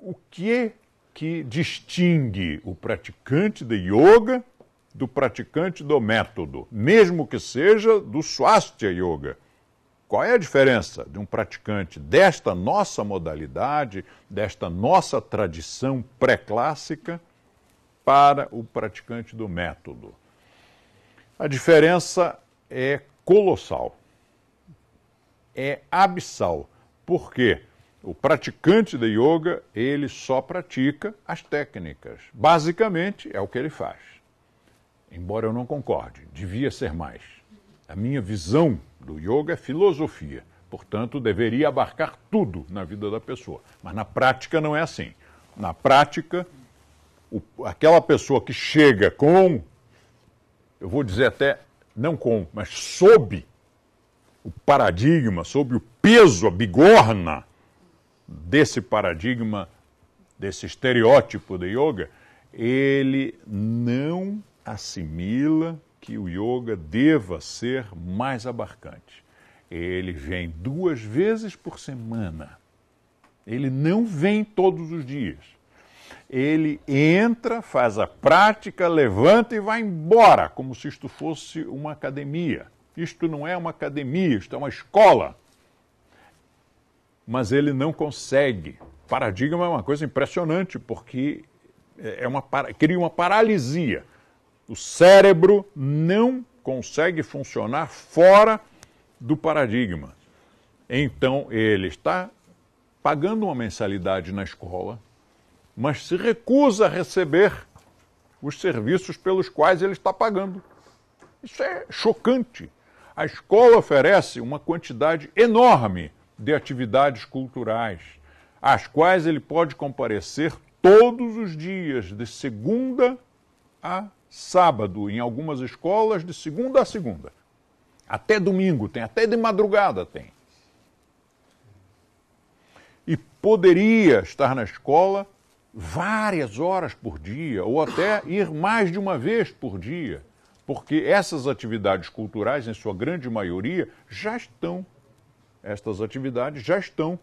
o que que distingue o praticante de yoga do praticante do método, mesmo que seja do Swastika Yoga. Qual é a diferença de um praticante desta nossa modalidade, desta nossa tradição pré-clássica, para o praticante do método? A diferença é colossal, é abissal. Por quê? O praticante de yoga, ele só pratica as técnicas. Basicamente, é o que ele faz. Embora eu não concorde, devia ser mais. A minha visão do yoga é filosofia, portanto, deveria abarcar tudo na vida da pessoa. Mas na prática não é assim. Na prática, o, aquela pessoa que chega com, eu vou dizer até, não com, mas sob o paradigma, sob o peso, a bigorna desse paradigma, desse estereótipo de yoga, ele não assimila que o yoga deva ser mais abarcante. Ele vem duas vezes por semana. Ele não vem todos os dias. Ele entra, faz a prática, levanta e vai embora, como se isto fosse uma academia. Isto não é uma academia, isto é uma escola. Mas ele não consegue. Paradigma é uma coisa impressionante, porque é uma, cria uma paralisia. O cérebro não consegue funcionar fora do paradigma. Então ele está pagando uma mensalidade na escola, mas se recusa a receber os serviços pelos quais ele está pagando. Isso é chocante. A escola oferece uma quantidade enorme de atividades culturais, às quais ele pode comparecer todos os dias, de segunda a sábado, em algumas escolas, de segunda a segunda. Até domingo tem, até de madrugada tem. E poderia estar na escola várias horas por dia, ou até ir mais de uma vez por dia, porque essas atividades culturais, em sua grande maioria, já estão, estas atividades já estão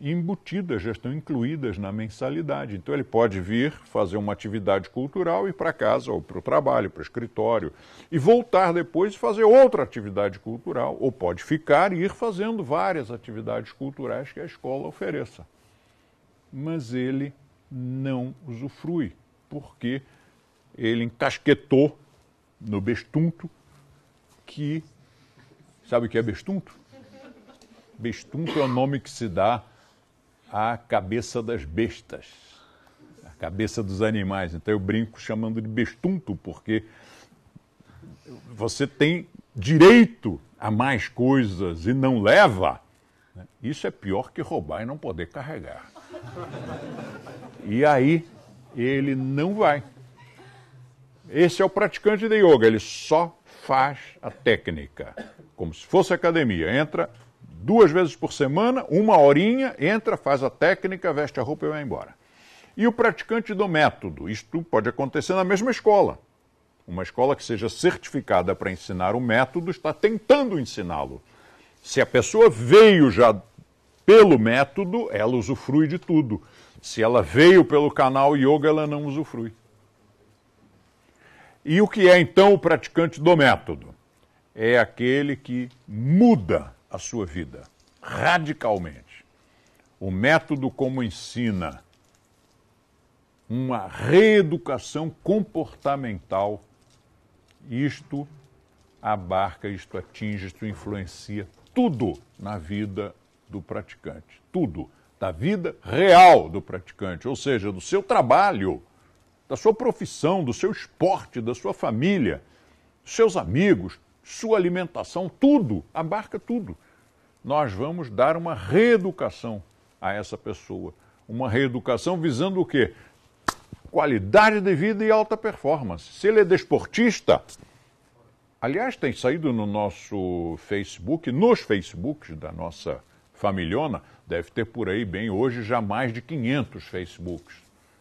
embutidas, já estão incluídas na mensalidade. Então ele pode vir fazer uma atividade cultural, ir para casa, ou para o trabalho, para o escritório, e voltar depois e fazer outra atividade cultural, ou pode ficar e ir fazendo várias atividades culturais que a escola ofereça. Mas ele não usufrui, porque ele encasquetou no bestunto que. Sabe o que é bestunto? Bestunto é o nome que se dá a cabeça das bestas, a cabeça dos animais. Então eu brinco chamando de bestunto, porque você tem direito a mais coisas e não leva. Né? Isso é pior que roubar e não poder carregar. E aí ele não vai. Esse é o praticante de yoga, ele só faz a técnica, como se fosse academia. Entra, duas vezes por semana, uma horinha, entra, faz a técnica, veste a roupa e vai embora. E o praticante do método, isto pode acontecer na mesma escola. Uma escola que seja certificada para ensinar o método está tentando ensiná-lo. Se a pessoa veio já pelo método, ela usufrui de tudo. Se ela veio pelo canal yoga, ela não usufrui. E o que é então o praticante do método? É aquele que muda a sua vida radicalmente. O método como ensina uma reeducação comportamental, isto abarca, isto atinge, isto influencia tudo na vida do praticante. Tudo. Da vida real do praticante, ou seja, do seu trabalho, da sua profissão, do seu esporte, da sua família, seus amigos, sua alimentação, tudo, abarca tudo. Nós vamos dar uma reeducação a essa pessoa. Uma reeducação visando o quê? Qualidade de vida e alta performance. Se ele é desportista, aliás, tem saído no nosso Facebook, nos Facebooks da nossa familhona, deve ter por aí bem hoje já mais de 500 Facebooks,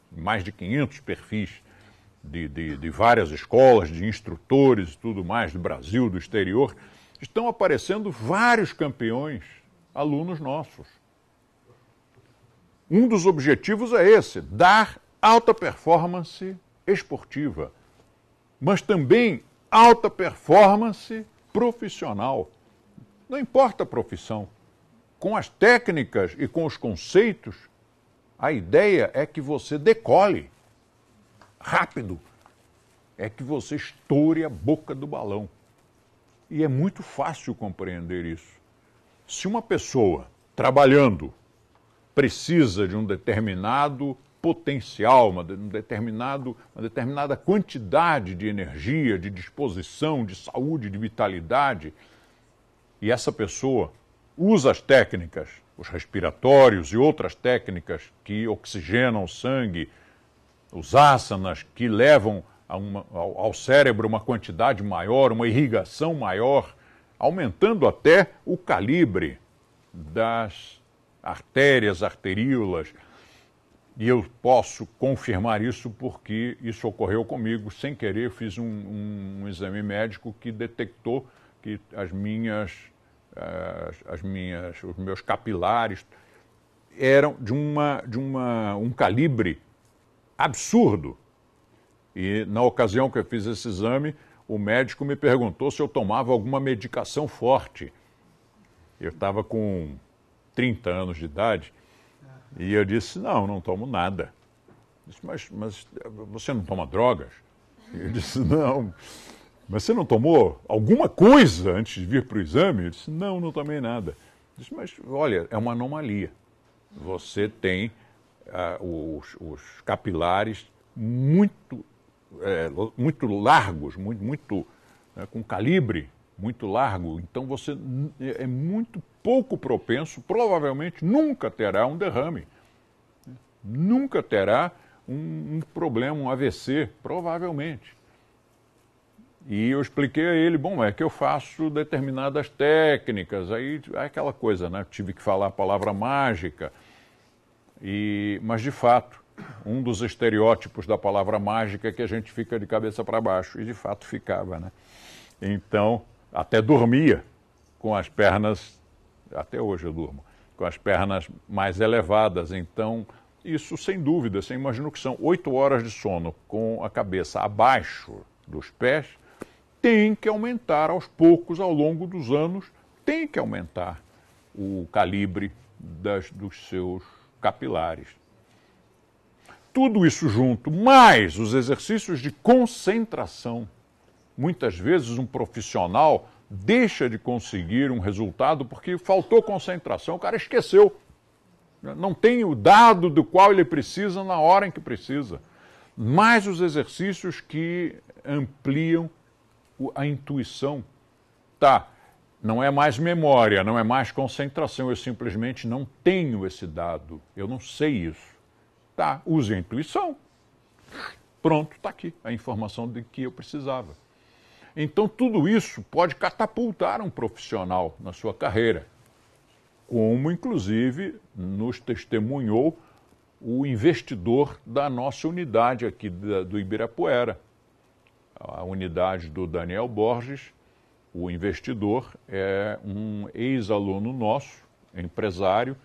mais de 500 perfis de, de, de várias escolas, de instrutores e tudo mais, do Brasil, do exterior, estão aparecendo vários campeões, alunos nossos. um dos objetivos é esse: dar alta performance esportiva, mas também alta performance profissional. Não importa a profissão. Com as técnicas e com os conceitos, a ideia é que você decole rápido, é que você estoure a boca do balão. E é muito fácil compreender isso. Se uma pessoa trabalhando precisa de um determinado potencial, uma, um determinado, uma determinada quantidade de energia, de disposição, de saúde, de vitalidade, e essa pessoa usa as técnicas, os respiratórios e outras técnicas que oxigenam o sangue, os asanas que levam uma, ao, ao cérebro uma quantidade maior, uma irrigação maior, aumentando até o calibre das artérias, arteríolas. E eu posso confirmar isso porque isso ocorreu comigo sem querer. Fiz um, um, um exame médico que detectou que as minhas, as, as, minhas, os meus capilares eram de, uma, de uma, um calibre absurdo. E na ocasião que eu fiz esse exame, o médico me perguntou se eu tomava alguma medicação forte. Eu estava com 30 anos de idade, e eu disse, não, não tomo nada. Disse, mas, mas você não toma drogas? Eu disse, não. Mas você não tomou alguma coisa antes de vir para o exame? Eu disse, não, não tomei nada. Disse, mas olha, é uma anomalia. Você tem uh, os, os, capilares muito, é, muito largos, muito, muito né, com calibre muito largo, então você é muito pouco propenso, provavelmente nunca terá um derrame, nunca terá um, um problema, um AVC, provavelmente. E eu expliquei a ele, bom, é que eu faço determinadas técnicas, aí é aquela coisa, né? Tive que falar a palavra mágica. E, mas de fato, um dos estereótipos da palavra mágica é que a gente fica de cabeça para baixo, e de fato ficava, né? Então, até dormia com as pernas, até hoje eu durmo, com as pernas mais elevadas. Então, isso sem dúvida, você imagina que são oito horas de sono com a cabeça abaixo dos pés, tem que aumentar aos poucos, ao longo dos anos, tem que aumentar o calibre das, dos seus capilares. Tudo isso junto, mais os exercícios de concentração muitas vezes um profissional deixa de conseguir um resultado porque faltou concentração, o cara esqueceu. Não tem o dado do qual ele precisa na hora em que precisa. Mais os exercícios que ampliam a intuição. Tá, não é mais memória, não é mais concentração, eu simplesmente não tenho esse dado, eu não sei isso. Tá, use a intuição. Pronto, está aqui a informação de que eu precisava. Então, tudo isso pode catapultar um profissional na sua carreira, como inclusive nos testemunhou o investidor da nossa unidade aqui do Ibirapuera, a unidade do Daniel Borges. O investidor é um ex-aluno nosso, empresário,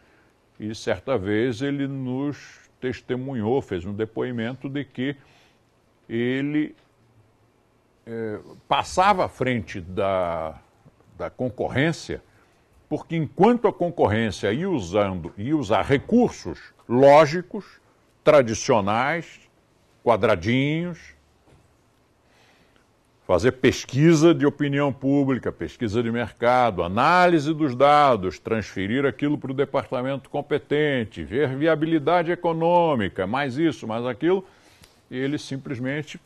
e certa vez ele nos testemunhou, fez um depoimento de que ele é, passava à frente da, da concorrência, porque enquanto a concorrência ia usando ia usar recursos lógicos, tradicionais, quadradinhos, fazer pesquisa de opinião pública, pesquisa de mercado, análise dos dados, transferir aquilo para o departamento competente, ver viabilidade econômica, mais isso, mais aquilo, ele simplesmente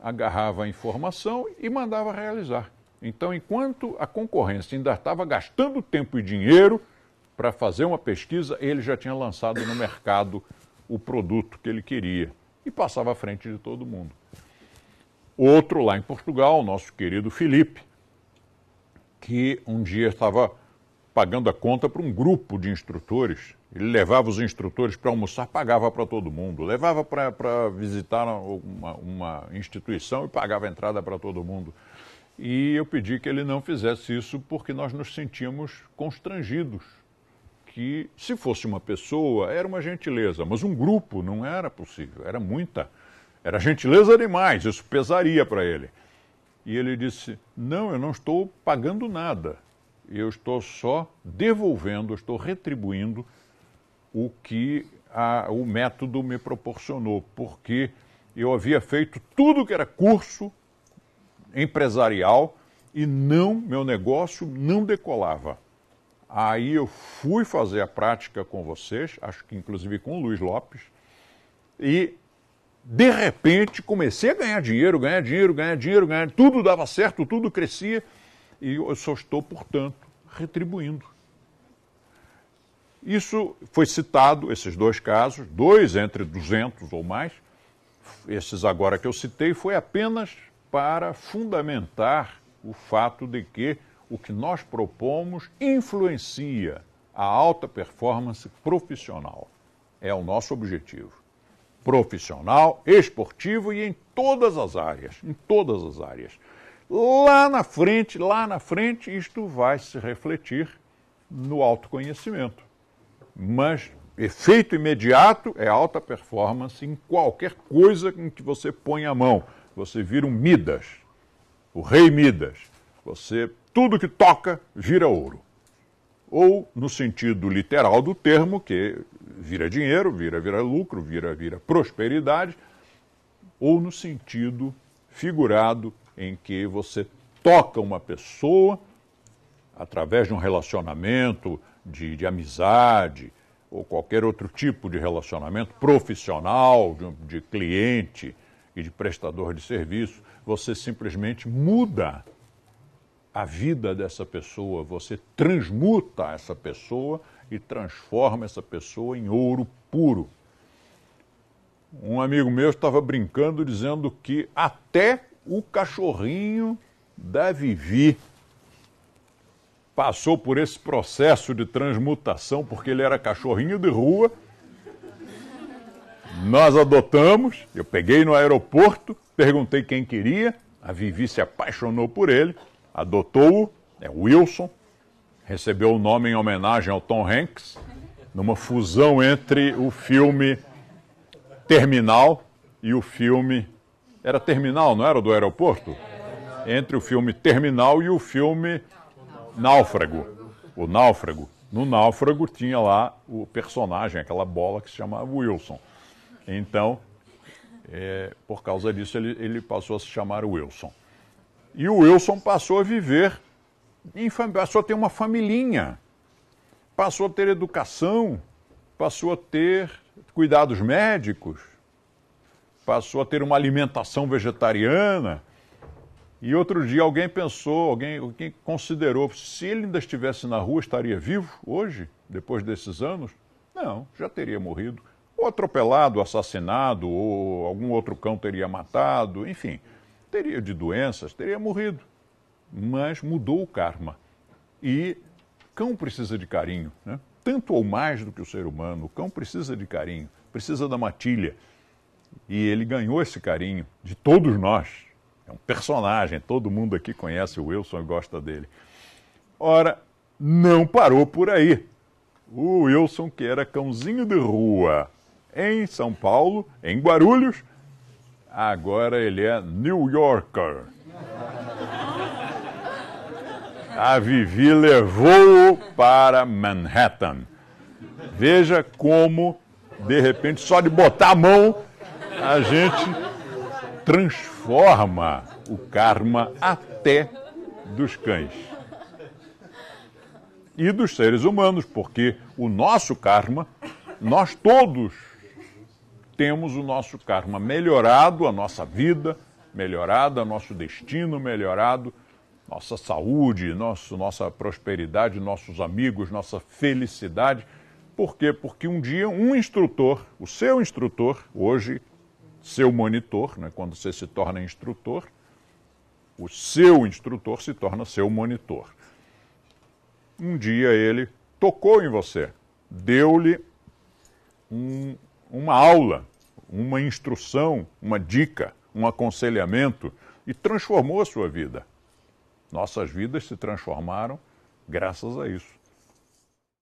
agarrava a informação e mandava realizar. Então, enquanto a concorrência ainda estava gastando tempo e dinheiro para fazer uma pesquisa, ele já tinha lançado no mercado o produto que ele queria e passava à frente de todo mundo. Outro lá em Portugal, nosso querido Felipe, que um dia estava pagando a conta para um grupo de instrutores ele levava os instrutores para almoçar, pagava para todo mundo. Levava para visitar uma, uma, instituição e pagava a entrada para todo mundo. E eu pedi que ele não fizesse isso porque nós nos sentíamos constrangidos. que, se fosse uma pessoa, era uma gentileza, mas um grupo não era possível, era muita. Era gentileza demais, isso pesaria para ele. E ele disse: Não, eu não estou pagando nada, eu estou só devolvendo, estou retribuindo o que a, o método me proporcionou, porque eu havia feito tudo que era curso empresarial e não, meu negócio não decolava. Aí eu fui fazer a prática com vocês, acho que inclusive com o Luiz Lopes, e de repente comecei a ganhar dinheiro, ganhar dinheiro, ganhar dinheiro, ganhar tudo dava certo, tudo crescia, e eu só estou, portanto, retribuindo. Isso foi citado, esses dois casos, dois entre 200 ou mais, esses agora que eu citei, foi apenas para fundamentar o fato de que o que nós propomos influencia a alta performance profissional. É o nosso objetivo. Profissional, esportivo e em todas as áreas, em todas as áreas. Lá na frente, lá na frente, isto vai se refletir no autoconhecimento. Mas efeito imediato é alta performance em qualquer coisa em que você põe a mão. Você vira um Midas, o rei Midas. Você tudo que toca vira ouro. Ou no sentido literal do termo, que vira dinheiro, vira vira lucro, vira vira prosperidade, ou no sentido figurado em que você toca uma pessoa através de um relacionamento de, de amizade ou qualquer outro tipo de relacionamento profissional, de, de cliente e de prestador de serviço, você simplesmente muda a vida dessa pessoa, você transmuta essa pessoa e transforma essa pessoa em ouro puro. Um amigo meu estava brincando dizendo que até o cachorrinho da Vivi passou por esse processo de transmutação, porque ele era cachorrinho de rua. Nós adotamos, eu peguei no aeroporto, perguntei quem queria, a Vivi se apaixonou por ele adotou-o, é Wilson, recebeu o nome em homenagem ao Tom Hanks, numa fusão entre o filme Terminal e o filme. Era Terminal, não era do aeroporto? Entre o filme Terminal e o filme Náufrago. O Náufrago. No Náufrago tinha lá o personagem, aquela bola que se chamava Wilson. Então, é, por causa disso, ele, ele passou a se chamar Wilson. E o Wilson passou a viver, passou a ter uma familhinha, passou a ter educação, passou a ter cuidados médicos, passou a ter uma alimentação vegetariana. E outro dia alguém pensou, alguém, alguém considerou, se ele ainda estivesse na rua, estaria vivo hoje, depois desses anos? Não, já teria morrido. Ou atropelado, assassinado, ou algum outro cão teria matado, enfim teria de doenças, teria morrido. Mas mudou o karma. E cão precisa de carinho, né? tanto ou mais do que o ser humano. O cão precisa de carinho, precisa da matilha. E ele ganhou esse carinho de todos nós. É um personagem, todo mundo aqui conhece o Wilson e gosta dele. Ora, não parou por aí. O Wilson, que era cãozinho de rua em São Paulo, em Guarulhos, Agora ele é New Yorker. A Vivi levou-o para Manhattan. Veja como, de repente, só de botar a mão, a gente transforma o karma até dos cães. E dos seres humanos, porque o nosso karma, nós todos temos o nosso karma melhorado, a nossa vida melhorada, nosso destino melhorado, nossa saúde, nosso, nossa prosperidade, nossos amigos, nossa felicidade. Por quê? Porque um dia um instrutor, o seu instrutor, hoje seu monitor, né, quando você se torna instrutor, o seu instrutor se torna seu monitor. Um dia ele tocou em você, deu-lhe um, uma aula, uma instrução, uma dica, um aconselhamento e transformou a sua vida. Nossas vidas se transformaram graças a isso.